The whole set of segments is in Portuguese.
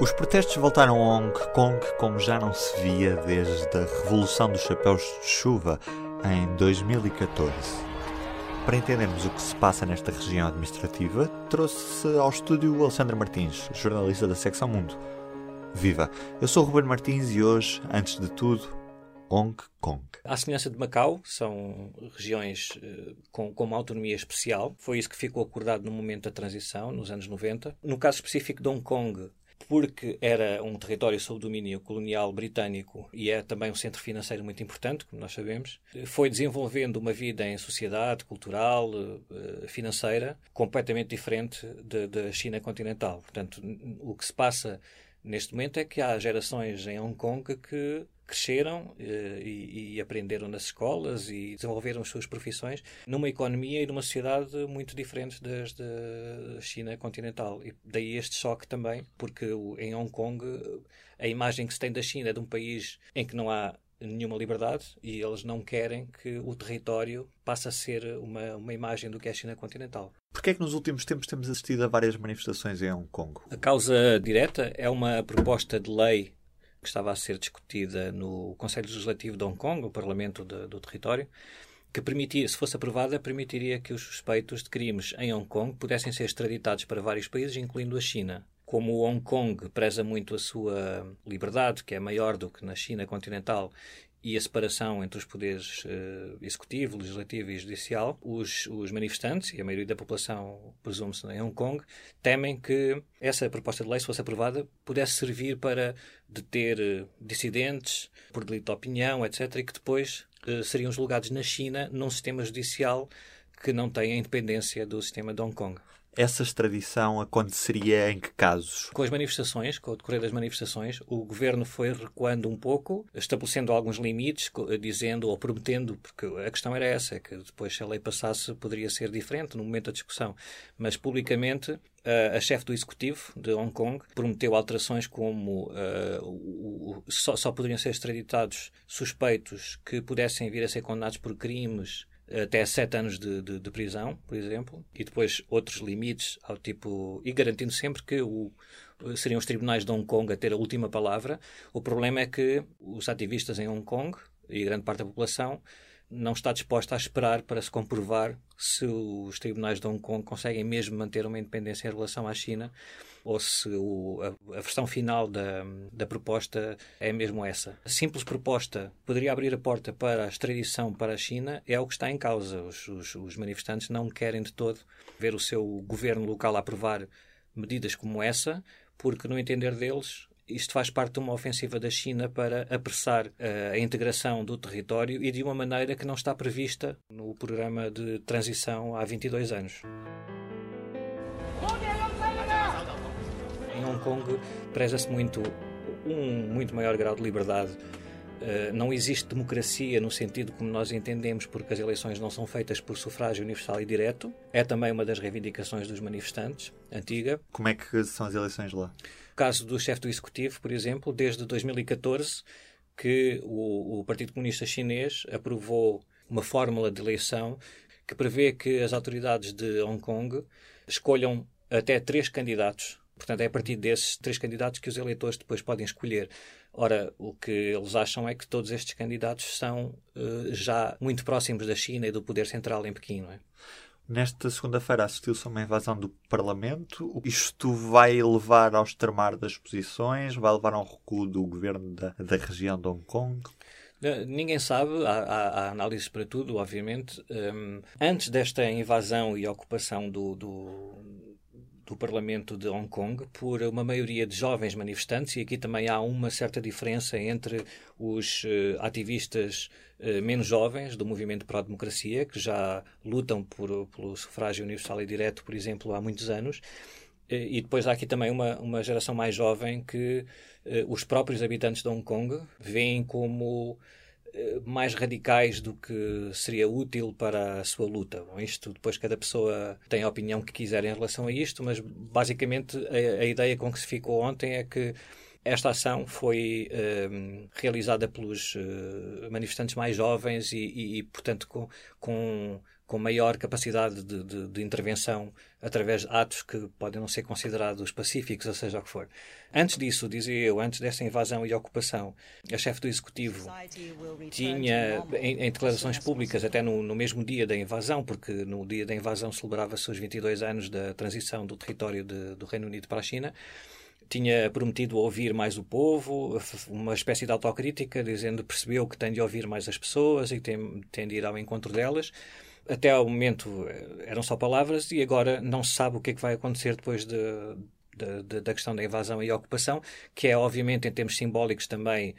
Os protestos voltaram a Hong Kong como já não se via desde a Revolução dos Chapéus de Chuva em 2014. Para entendermos o que se passa nesta região administrativa, trouxe ao estúdio o Alexandre Martins, jornalista da Secção Mundo. Viva! Eu sou o Ruben Martins e hoje, antes de tudo, Hong Kong. À semelhança de Macau, são regiões uh, com, com uma autonomia especial. Foi isso que ficou acordado no momento da transição, nos anos 90. No caso específico de Hong Kong, porque era um território sob domínio colonial britânico e é também um centro financeiro muito importante, como nós sabemos, foi desenvolvendo uma vida em sociedade, cultural, eh, financeira, completamente diferente da China continental. Portanto, o que se passa neste momento é que há gerações em Hong Kong que cresceram eh, e, e, aprenderam nas escolas e desenvolveram as suas profissões numa economia e numa sociedade muito diferentes das da China continental. E daí este choque também, porque em Hong Kong a imagem que se tem da China é de um país em que não há nenhuma liberdade e eles não querem que o território passe a ser uma, uma imagem do que é a China continental. Porquê é que nos últimos tempos temos assistido a várias manifestações em Hong Kong? A causa direta é uma proposta de lei que estava a ser discutida no Conselho Legislativo de Hong Kong, o Parlamento de, do território, que permitia, se fosse aprovada, permitiria que os suspeitos de crimes em Hong Kong pudessem ser extraditados para vários países, incluindo a China. Como Hong Kong preza muito a sua liberdade, que é maior do que na China continental, e a separação entre os poderes uh, executivo, legislativo e judicial, os, os, manifestantes, e a maioria da população, presume-se, em Hong Kong, temem que essa proposta de lei, se fosse aprovada, pudesse servir para deter uh, dissidentes por delito de opinião, etc., e que depois uh, seriam julgados na China num sistema judicial que não tem a independência do sistema de Hong Kong. Essa extradição aconteceria em que casos? Com as manifestações, com o decorrer das manifestações, o governo foi recuando um pouco, estabelecendo alguns limites, dizendo ou prometendo, porque a questão era essa, que depois se a lei passasse poderia ser diferente no momento da discussão. Mas publicamente a chefe do executivo de Hong Kong prometeu alterações como uh, o, o, só, só poderiam ser extraditados suspeitos que pudessem vir a ser condenados por crimes até sete anos de, de, de, prisão, por exemplo, e depois outros limites ao tipo e garantindo sempre que o, seriam os tribunais de Hong Kong a ter a última palavra. O problema é que os ativistas em Hong Kong e grande parte da população não está disposta a esperar para se comprovar se os tribunais de Hong Kong conseguem mesmo manter uma independência em relação à China ou se o, a, a, versão final da, da proposta é mesmo essa. A simples proposta poderia abrir a porta para a extradição para a China, é o que está em causa. Os, os, os manifestantes não querem de todo ver o seu governo local aprovar medidas como essa, porque, no entender deles, isto faz parte de uma ofensiva da China para apressar uh, a integração do território e de uma maneira que não está prevista no programa de transição há 22 anos. Em Hong Kong preza-se muito um muito maior grau de liberdade Uh, não existe democracia no sentido como nós entendemos, porque as eleições não são feitas por sufrágio universal e direto. É também uma das reivindicações dos manifestantes, antiga. Como é que são as eleições lá? Caso do chefe do executivo, por exemplo, desde 2014, que o, o Partido Comunista Chinês aprovou uma fórmula de eleição que prevê que as autoridades de Hong Kong escolham até três candidatos. Portanto, é a partir desses três candidatos que os eleitores depois podem escolher. Ora, o que eles acham é que todos estes candidatos são uh, já muito próximos da China e do poder central em Pequim, não é? Nesta segunda-feira assistiu-se a uma invasão do Parlamento. Isto vai levar ao extremar das posições? Vai levar a um recuo do governo da, da região de Hong Kong? Ninguém sabe, há, há, há análises para tudo, obviamente. Um, antes desta invasão e ocupação do, do, do Parlamento de Hong Kong por uma maioria de jovens manifestantes, e aqui também há uma certa diferença entre os uh, ativistas uh, menos jovens do movimento pró-democracia, que já lutam por, pelo sufrágio universal e direto, por exemplo, há muitos anos, E depois há aqui também uma, uma geração mais jovem que os próprios habitantes de Hong Kong veem como mais radicais do que seria útil para a sua luta. Bom, isto depois cada pessoa tem a opinião que quiser em relação a isto, mas basicamente a, a ideia com que se ficou ontem é que esta ação foi uh, realizada pelos uh, manifestantes mais jovens e, e, e portanto, com, com, com, maior capacidade de, de, de, intervenção através de atos que podem não ser considerados pacíficos, ou seja o que for. Antes disso, dizia eu, antes dessa invasão e ocupação, a chefe do Executivo tinha, em, em declarações públicas, até no, no, mesmo dia da invasão, porque no dia da invasão celebrava-se os 22 anos da transição do território de, do Reino Unido para a China, tinha prometido ouvir mais o povo, uma espécie de autocrítica, dizendo que percebeu que tem de ouvir mais as pessoas e que tem, tem de ir ao encontro delas. Até ao momento eh, eram só palavras e agora não se sabe o que é que vai acontecer depois de, de, de, da questão da invasão e ocupação, que é obviamente em termos simbólicos também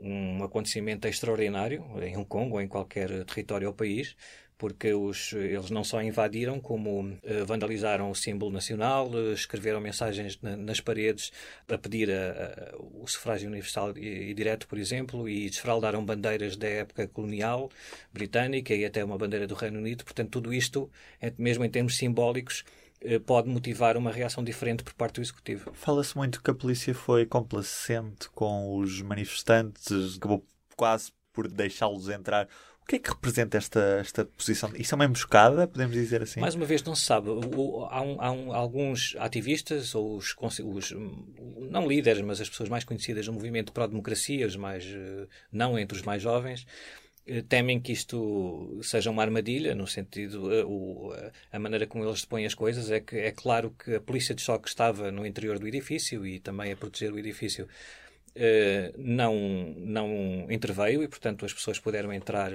um acontecimento extraordinário em Hong Kong ou em qualquer território ou país porque os, eles não só invadiram, como uh, vandalizaram o símbolo nacional, uh, escreveram mensagens na, nas paredes a pedir a, a, o sufrágio universal e, e, direto, por exemplo, e desfraldaram bandeiras da época colonial britânica e até uma bandeira do Reino Unido. Portanto, tudo isto, mesmo em termos simbólicos, pode motivar uma reação diferente por parte do Executivo. Fala-se muito que a polícia foi complacente com os manifestantes, acabou quase por deixá-los entrar. O que é que representa esta, esta posição? Isso é uma emboscada, podemos dizer assim? Mais uma vez, não se sabe. O, há, um, há um, alguns ativistas, ou os, os, não líderes, mas as pessoas mais conhecidas do movimento pró-democracia, mais, eh, não entre os mais jovens, eh, temem que isto seja uma armadilha, no sentido, eh, a maneira como eles põem as coisas é que é claro que a polícia de choque estava no interior do edifício e também a proteger o edifício eh, não, não interveio e, portanto, as pessoas puderam entrar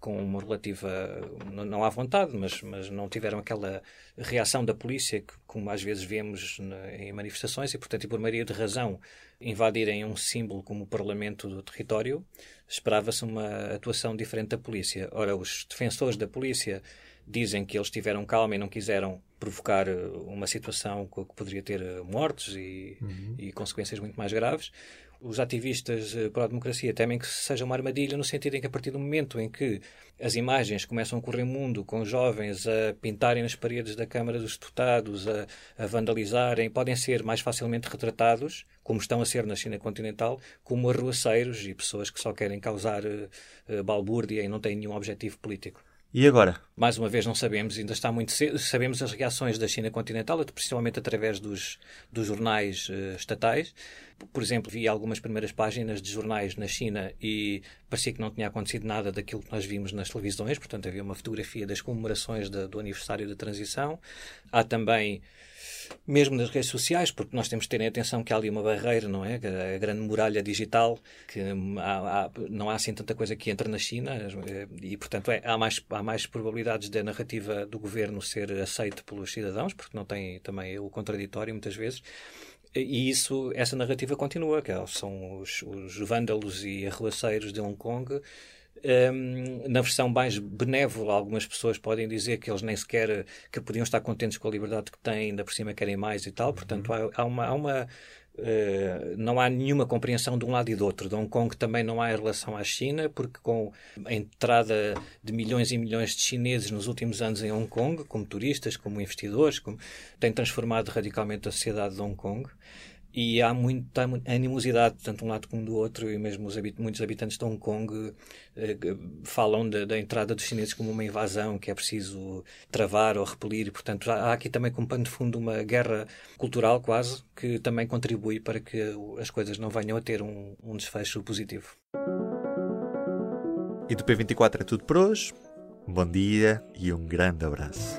com uma relativa, não à vontade, mas, mas não tiveram aquela reação da polícia que, como às vezes vemos em manifestações, e, portanto, e por maioria de razão, invadirem um símbolo como o Parlamento do território, esperava-se uma atuação diferente da polícia. Ora, os defensores da polícia dizem que eles tiveram calma e não quiseram provocar eh, uma situação que poderia ter eh, mortes e, uhum. e consequências muito mais graves os ativistas eh, para a democracia temem que seja uma armadilha no sentido em que a partir do momento em que as imagens começam a correr mundo com jovens a pintarem nas paredes da Câmara dos Deputados, a, a vandalizarem, podem ser mais facilmente retratados, como estão a ser na China continental, como arruaceiros e pessoas que só querem causar uh, balbúrdia e não têm nenhum objetivo político. E agora? Mais uma vez não sabemos, ainda está muito cedo. Sabemos as reações da China continental, principalmente através dos, dos jornais uh, estatais. Por exemplo, vi algumas primeiras páginas de jornais na China e parecia que não tinha acontecido nada daquilo que nós vimos nas televisões, portanto havia uma fotografia das comemorações do aniversário da transição. Há também mesmo nas redes sociais, porque nós temos de ter em atenção que há ali uma barreira, não é? A grande muralha digital, que há, há, não há assim tanta coisa que entra na China e, portanto, é, há, mais, há mais probabilidades da narrativa do governo ser aceita pelos cidadãos, porque não tem também o contraditório muitas vezes. E isso, essa narrativa continua, que são os, os vândalos e arruaceiros de Hong Kong um, na versão mais benévola, algumas pessoas podem dizer que eles nem sequer que podiam estar contentes com a liberdade que têm, ainda por cima querem mais e tal. Uhum. Portanto, há, há uma, há uma Uh, não há nenhuma compreensão de um lado e do outro. De Hong Kong também não há em relação à China, porque com a entrada de milhões e milhões de chineses nos últimos anos em Hong Kong, como turistas, como investidores, como, tem transformado radicalmente a sociedade de Hong Kong e há muita animosidade, tanto um lado como do outro, e mesmo habit muitos habitantes de Hong Kong eh, falam de, da entrada dos chineses como uma invasão que é preciso travar ou repelir, e, portanto há aqui também como pano de fundo uma guerra cultural quase, que também contribui para que as coisas não venham a ter um, um desfecho positivo. E do P24 é tudo por hoje. bom dia e um grande abraço.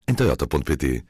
em toyota.pt.